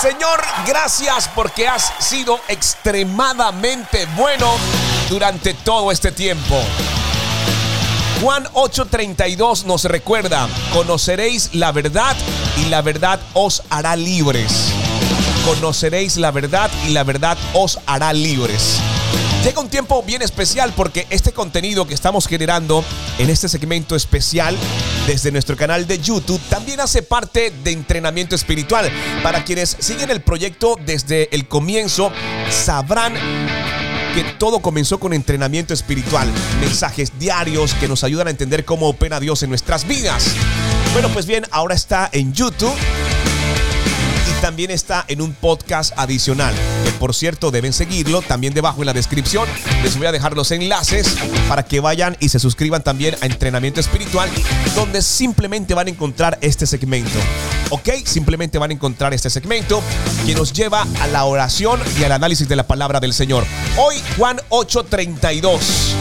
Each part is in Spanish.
Señor, gracias porque has sido extremadamente bueno durante todo este tiempo. Juan 8:32 nos recuerda, conoceréis la verdad y la verdad os hará libres. Conoceréis la verdad y la verdad os hará libres. Llega un tiempo bien especial porque este contenido que estamos generando en este segmento especial desde nuestro canal de YouTube también hace parte de entrenamiento espiritual. Para quienes siguen el proyecto desde el comienzo, sabrán que todo comenzó con entrenamiento espiritual, mensajes diarios que nos ayudan a entender cómo opera Dios en nuestras vidas. Bueno, pues bien, ahora está en YouTube y también está en un podcast adicional, por cierto deben seguirlo, también debajo en la descripción les voy a dejar los enlaces para que vayan y se suscriban también a Entrenamiento Espiritual, donde simplemente van a encontrar este segmento. ¿Ok? Simplemente van a encontrar este segmento que nos lleva a la oración y al análisis de la palabra del Señor. Hoy Juan 8:32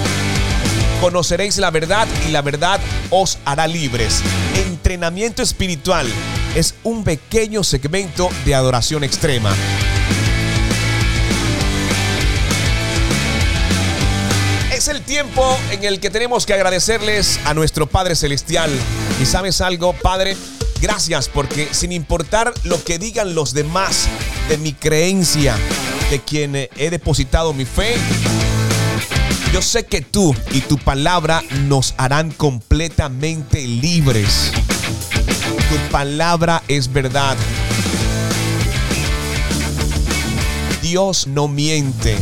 conoceréis la verdad y la verdad os hará libres. Entrenamiento espiritual es un pequeño segmento de adoración extrema. Tiempo en el que tenemos que agradecerles a nuestro Padre Celestial. Y sabes algo, Padre, gracias porque sin importar lo que digan los demás de mi creencia, de quien he depositado mi fe, yo sé que tú y tu palabra nos harán completamente libres. Tu palabra es verdad. Dios no miente.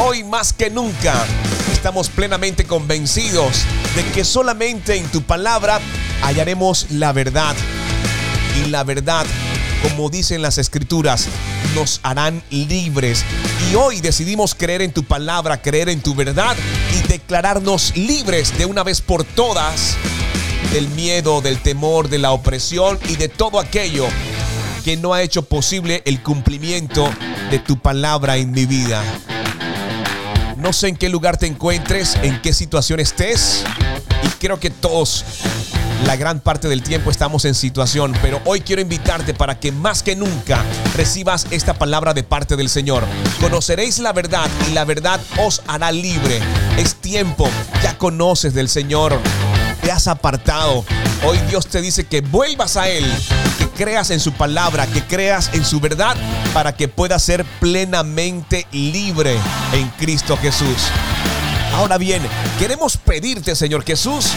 Hoy más que nunca estamos plenamente convencidos de que solamente en tu palabra hallaremos la verdad. Y la verdad, como dicen las escrituras, nos harán libres. Y hoy decidimos creer en tu palabra, creer en tu verdad y declararnos libres de una vez por todas del miedo, del temor, de la opresión y de todo aquello que no ha hecho posible el cumplimiento de tu palabra en mi vida. No sé en qué lugar te encuentres, en qué situación estés. Y creo que todos, la gran parte del tiempo estamos en situación. Pero hoy quiero invitarte para que más que nunca recibas esta palabra de parte del Señor. Conoceréis la verdad y la verdad os hará libre. Es tiempo, ya conoces del Señor. Te has apartado. Hoy Dios te dice que vuelvas a Él, creas en su palabra, que creas en su verdad para que puedas ser plenamente libre en Cristo Jesús. Ahora bien, queremos pedirte, Señor Jesús,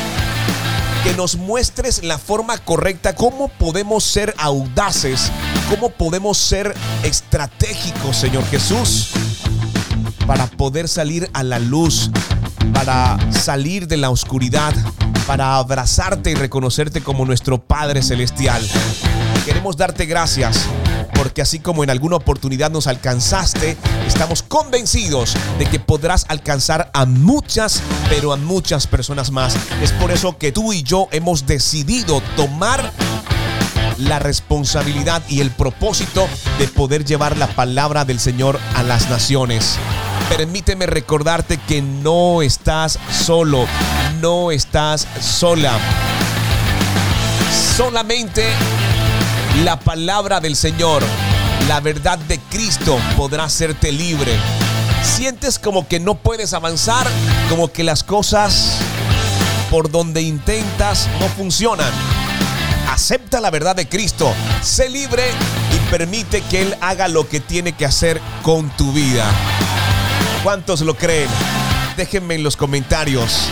que nos muestres la forma correcta, cómo podemos ser audaces, cómo podemos ser estratégicos, Señor Jesús, para poder salir a la luz, para salir de la oscuridad, para abrazarte y reconocerte como nuestro Padre Celestial. Queremos darte gracias porque así como en alguna oportunidad nos alcanzaste, estamos convencidos de que podrás alcanzar a muchas, pero a muchas personas más. Es por eso que tú y yo hemos decidido tomar la responsabilidad y el propósito de poder llevar la palabra del Señor a las naciones. Permíteme recordarte que no estás solo, no estás sola. Solamente la palabra del Señor, la verdad de Cristo podrá hacerte libre. Sientes como que no puedes avanzar, como que las cosas por donde intentas no funcionan. Acepta la verdad de Cristo, sé libre y permite que Él haga lo que tiene que hacer con tu vida. ¿Cuántos lo creen? Déjenme en los comentarios.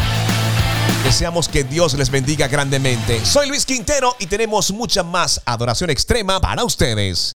Deseamos que Dios les bendiga grandemente. Soy Luis Quintero y tenemos mucha más adoración extrema para ustedes.